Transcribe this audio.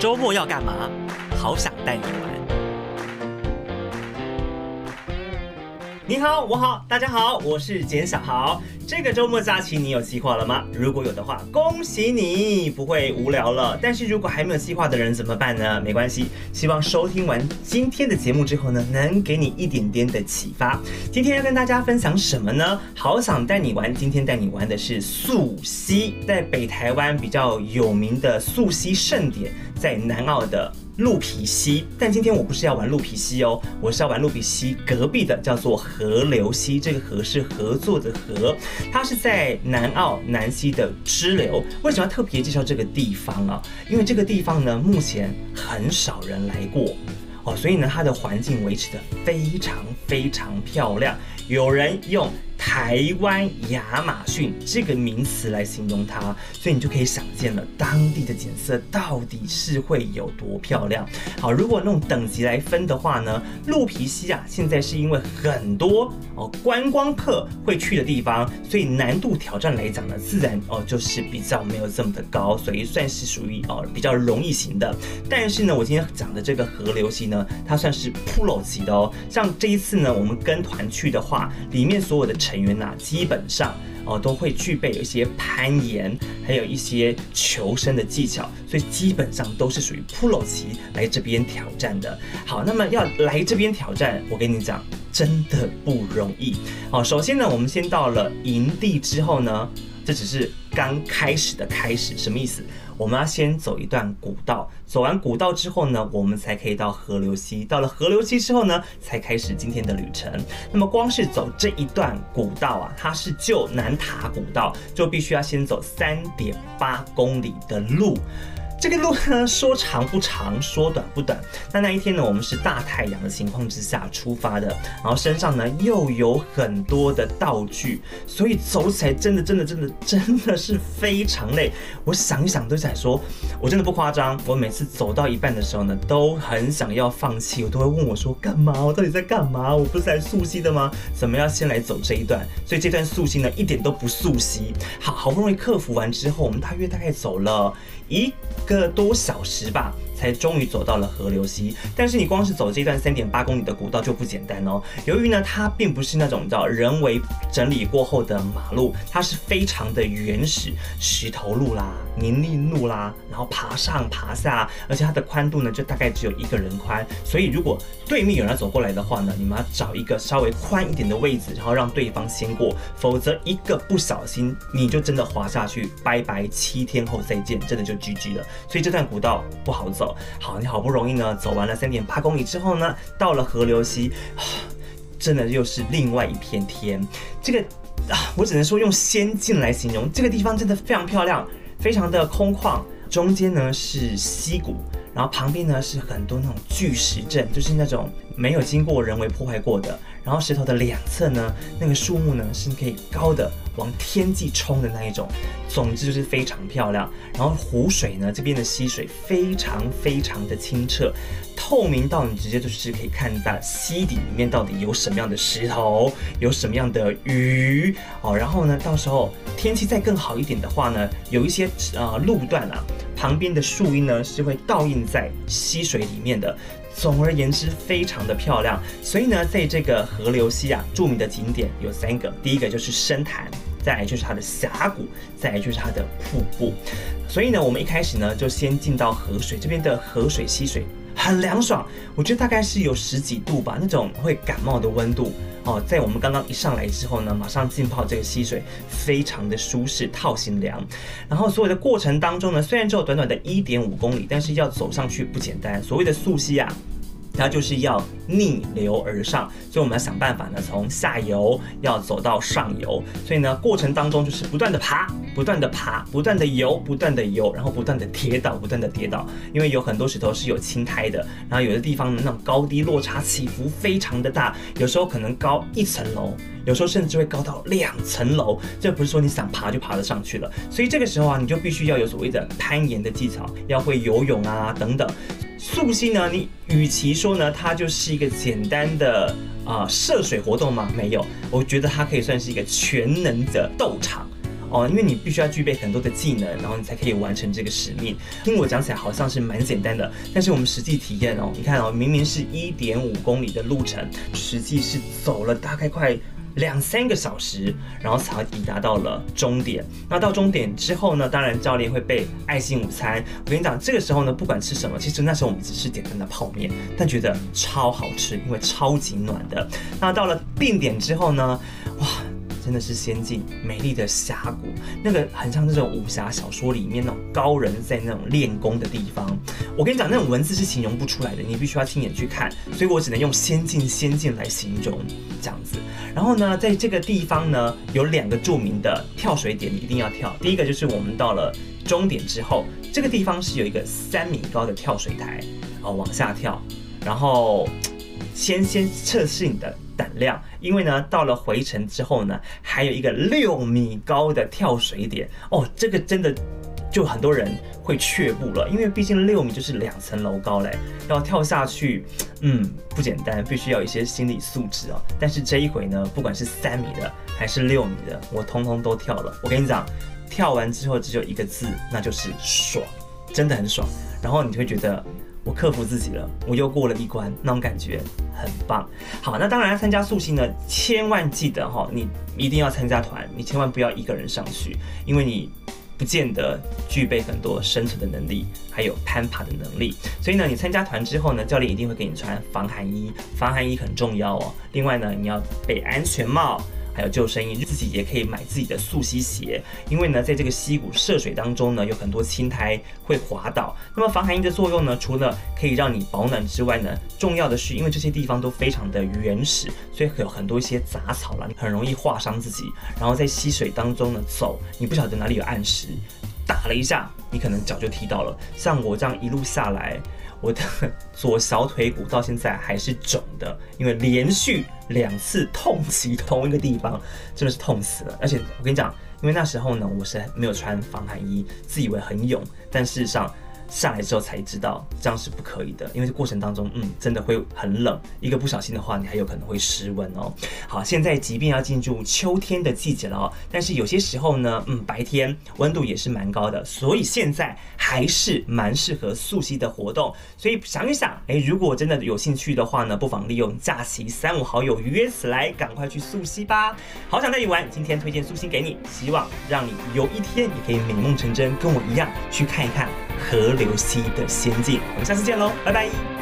周末要干嘛？好想带你玩。你好，我好，大家好，我是简小豪。这个周末假期你有计划了吗？如果有的话，恭喜你，不会无聊了。但是如果还没有计划的人怎么办呢？没关系，希望收听完今天的节目之后呢，能给你一点点的启发。今天要跟大家分享什么呢？好想带你玩，今天带你玩的是溯溪，在北台湾比较有名的溯溪盛典，在南澳的。鹿皮溪，但今天我不是要玩鹿皮溪哦，我是要玩鹿皮溪隔壁的，叫做河流溪。这个河是合作的河，它是在南澳南溪的支流。为什么要特别介绍这个地方啊？因为这个地方呢，目前很少人来过哦，所以呢，它的环境维持得非常非常漂亮。有人用。台湾亚马逊这个名词来形容它，所以你就可以想见了当地的景色到底是会有多漂亮。好，如果用等级来分的话呢，鹿皮溪啊，现在是因为很多哦观光客会去的地方，所以难度挑战来讲呢，自然哦就是比较没有这么的高，所以算是属于哦比较容易型的。但是呢，我今天讲的这个河流溪呢，它算是 Pro 级的哦。像这一次呢，我们跟团去的话，里面所有的成员呐，基本上哦都会具备有一些攀岩，还有一些求生的技巧，所以基本上都是属于 Pro 级来这边挑战的。好，那么要来这边挑战，我跟你讲，真的不容易。好，首先呢，我们先到了营地之后呢，这只是刚开始的开始，什么意思？我们要先走一段古道，走完古道之后呢，我们才可以到河流溪。到了河流溪之后呢，才开始今天的旅程。那么光是走这一段古道啊，它是旧南塔古道，就必须要先走三点八公里的路。这个路呢，说长不长，说短不短。那那一天呢，我们是大太阳的情况之下出发的，然后身上呢又有很多的道具，所以走起来真的真的真的真的是非常累。我想一想都想说，我真的不夸张。我每次走到一半的时候呢，都很想要放弃，我都会问我说干嘛？我到底在干嘛？我不是来溯溪的吗？怎么要先来走这一段？所以这段溯溪呢，一点都不溯溪。好，好不容易克服完之后，我们大约大概走了一个多小时吧，才终于走到了河流溪。但是你光是走这段三点八公里的古道就不简单哦。由于呢，它并不是那种叫人为整理过后的马路，它是非常的原始，石头路啦、泥泞路啦，然后爬上爬下，而且它的宽度呢，就大概只有一个人宽。所以如果对面有人走过来的话呢，你们要找一个稍微宽一点的位置，然后让对方先过，否则一个不小心你就真的滑下去，拜拜，七天后再见，真的就 GG 了。所以这段古道不好走。好，你好不容易呢走完了三点八公里之后呢，到了河流溪，真的又是另外一片天。这个啊，我只能说用仙境来形容，这个地方真的非常漂亮，非常的空旷，中间呢是溪谷，然后旁边呢是很多那种巨石阵，就是那种没有经过人为破坏过的。然后石头的两侧呢，那个树木呢是可以高的往天际冲的那一种，总之就是非常漂亮。然后湖水呢，这边的溪水非常非常的清澈，透明到你直接就是可以看到溪底里面到底有什么样的石头，有什么样的鱼哦。然后呢，到时候天气再更好一点的话呢，有一些呃路段啊，旁边的树荫呢是会倒映在溪水里面的。总而言之，非常的漂亮。所以呢，在这个河流溪啊，著名的景点有三个，第一个就是深潭，再来就是它的峡谷，再来就是它的瀑布。所以呢，我们一开始呢，就先进到河水这边的河水溪水很凉爽，我觉得大概是有十几度吧，那种会感冒的温度哦。在我们刚刚一上来之后呢，马上浸泡这个溪水，非常的舒适，套型凉。然后所有的过程当中呢，虽然只有短短的一点五公里，但是要走上去不简单。所谓的溯溪啊。它就是要逆流而上，所以我们要想办法呢，从下游要走到上游。所以呢，过程当中就是不断的爬，不断的爬，不断的游，不断的游，然后不断的跌倒，不断的跌倒。因为有很多石头是有青苔的，然后有的地方呢，那种高低落差起伏非常的大，有时候可能高一层楼，有时候甚至会高到两层楼。这不是说你想爬就爬得上去了。所以这个时候啊，你就必须要有所谓的攀岩的技巧，要会游泳啊等等。溯溪呢，你与其说呢，它就是一个简单的啊、涉水活动吗？没有，我觉得它可以算是一个全能的斗场哦，因为你必须要具备很多的技能，然后你才可以完成这个使命。听我讲起来好像是蛮简单的，但是我们实际体验哦，你看哦，明明是一点五公里的路程，实际是走了大概快两三个小时，然后才抵达到了终点。那到终点之后呢，当然教练会备爱心午餐。我跟你讲，这个时候呢，不管吃什么，其实那时候我们只是简单的泡面，但觉得超好吃，因为超级暖的。那到了定点之后呢，哇！真的是仙境，美丽的峡谷，那个很像那种武侠小说里面那种高人在那种练功的地方。我跟你讲，那种文字是形容不出来的，你必须要亲眼去看，所以我只能用仙境仙境来形容这样子。然后呢，在这个地方呢，有两个著名的跳水点，你一定要跳。第一个就是我们到了终点之后，这个地方是有一个三米高的跳水台，哦，往下跳，然后先先测试你的。胆量，因为呢，到了回程之后呢，还有一个六米高的跳水点哦，这个真的就很多人会却步了，因为毕竟六米就是两层楼高嘞，要跳下去，嗯，不简单，必须要一些心理素质哦。但是这一回呢，不管是三米的还是六米的，我通通都跳了。我跟你讲，跳完之后只有一个字，那就是爽，真的很爽。然后你就会觉得。我克服自己了，我又过了一关，那种感觉很棒。好，那当然要参加溯溪呢，千万记得哈，你一定要参加团，你千万不要一个人上去，因为你不见得具备很多生存的能力，还有攀爬的能力。所以呢，你参加团之后呢，教练一定会给你穿防寒衣，防寒衣很重要哦。另外呢，你要备安全帽。还有救生衣，自己也可以买自己的溯溪鞋，因为呢，在这个溪谷涉水当中呢，有很多青苔会滑倒。那么防寒衣的作用呢，除了可以让你保暖之外呢，重要的是，因为这些地方都非常的原始，所以有很多一些杂草啦，你很容易划伤自己。然后在溪水当中呢走，你不晓得哪里有暗石，打了一下，你可能脚就踢到了。像我这样一路下来。我的 左小腿骨到现在还是肿的，因为连续两次痛击同一个地方，真的是痛死了。而且我跟你讲，因为那时候呢，我是没有穿防寒衣，自以为很勇，但事实上。下来之后才知道这样是不可以的，因为这过程当中，嗯，真的会很冷，一个不小心的话，你还有可能会失温哦。好，现在即便要进入秋天的季节了哦，但是有些时候呢，嗯，白天温度也是蛮高的，所以现在还是蛮适合溯溪的活动。所以想一想，哎，如果真的有兴趣的话呢，不妨利用假期三五好友约起来，赶快去溯溪吧。好想带你玩，今天推荐溯溪给你，希望让你有一天也可以美梦成真，跟我一样去看一看河流溪的仙境，我们下次见喽，拜拜。